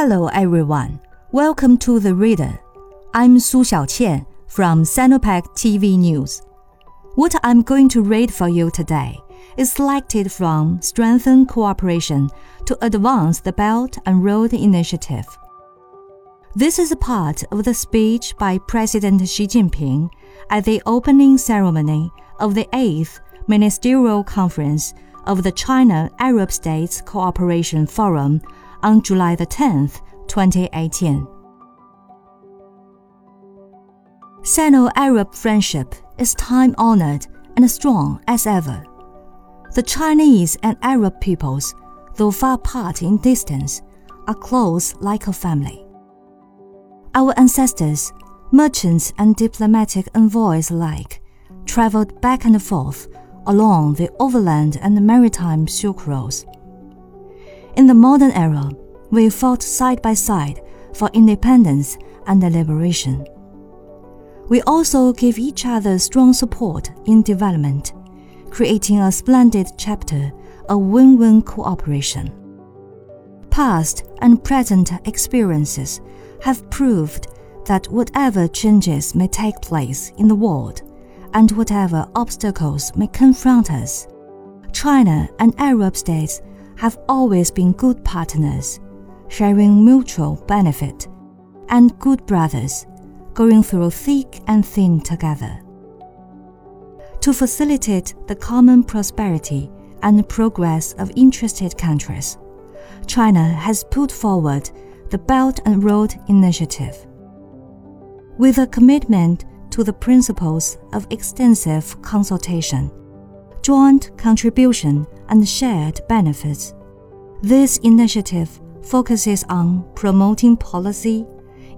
Hello everyone. Welcome to The Reader. I'm Su Xiaoqian from Sinopec TV News. What I'm going to read for you today is selected from Strengthen Cooperation to Advance the Belt and Road Initiative. This is a part of the speech by President Xi Jinping at the opening ceremony of the 8th Ministerial Conference of the China Arab States Cooperation Forum on July the 10th, 2018. Sino-Arab friendship is time-honored and strong as ever. The Chinese and Arab peoples, though far apart in distance, are close like a family. Our ancestors, merchants and diplomatic envoys alike, traveled back and forth along the overland and maritime Silk Roads in the modern era, we fought side by side for independence and liberation. We also give each other strong support in development, creating a splendid chapter of win win cooperation. Past and present experiences have proved that whatever changes may take place in the world and whatever obstacles may confront us, China and Arab states have always been good partners, sharing mutual benefit, and good brothers, going through thick and thin together. To facilitate the common prosperity and progress of interested countries, China has put forward the Belt and Road Initiative. With a commitment to the principles of extensive consultation, joint contribution and shared benefits. This initiative focuses on promoting policy,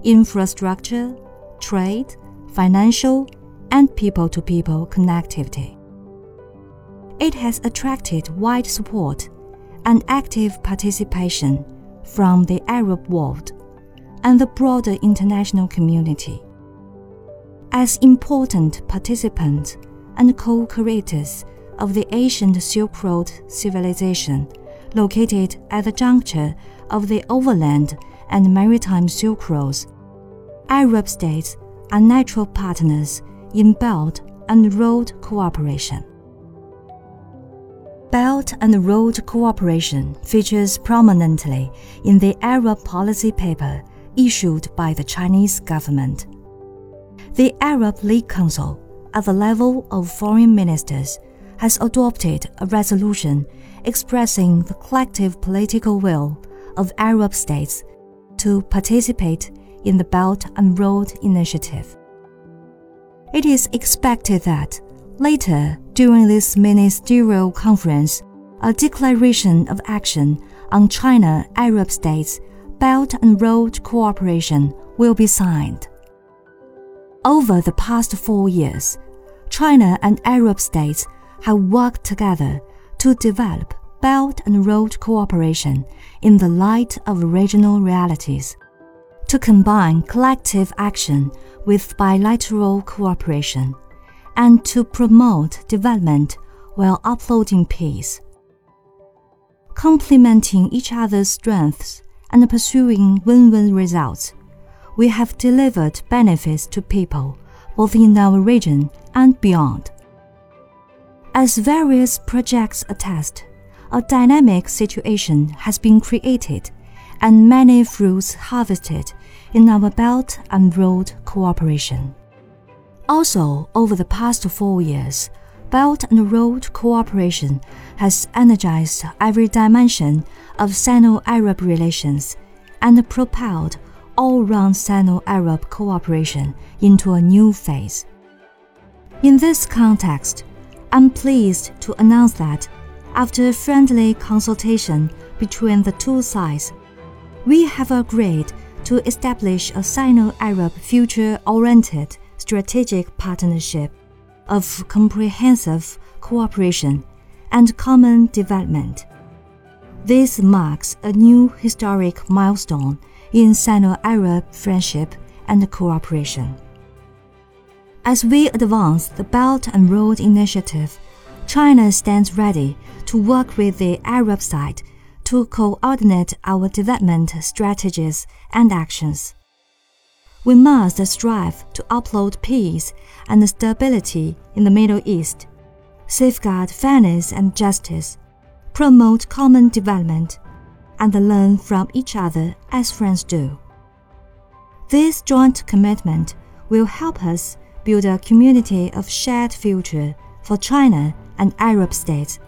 infrastructure, trade, financial, and people to people connectivity. It has attracted wide support and active participation from the Arab world and the broader international community. As important participants and co creators of the ancient Silk Road civilization, located at the juncture of the overland and maritime Silk Roads. Arab states are natural partners in Belt and Road cooperation. Belt and Road cooperation features prominently in the Arab policy paper issued by the Chinese government. The Arab League Council, at the level of foreign ministers, has adopted a resolution expressing the collective political will of Arab states to participate in the Belt and Road Initiative. It is expected that later during this ministerial conference, a declaration of action on China Arab states Belt and Road cooperation will be signed. Over the past four years, China and Arab states have worked together to develop Belt and Road cooperation in the light of regional realities, to combine collective action with bilateral cooperation, and to promote development while upholding peace. Complementing each other's strengths and pursuing win win results, we have delivered benefits to people both in our region and beyond. As various projects attest, a dynamic situation has been created and many fruits harvested in our Belt and Road cooperation. Also, over the past four years, Belt and Road cooperation has energized every dimension of Sino Arab relations and propelled all round Sino Arab cooperation into a new phase. In this context, I'm pleased to announce that, after a friendly consultation between the two sides, we have agreed to establish a Sino Arab future oriented strategic partnership of comprehensive cooperation and common development. This marks a new historic milestone in Sino Arab friendship and cooperation. As we advance the Belt and Road Initiative, China stands ready to work with the Arab side to coordinate our development strategies and actions. We must strive to uphold peace and stability in the Middle East, safeguard fairness and justice, promote common development, and learn from each other as friends do. This joint commitment will help us build a community of shared future for China and Arab states,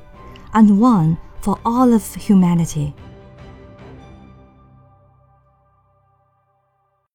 and one for all of humanity.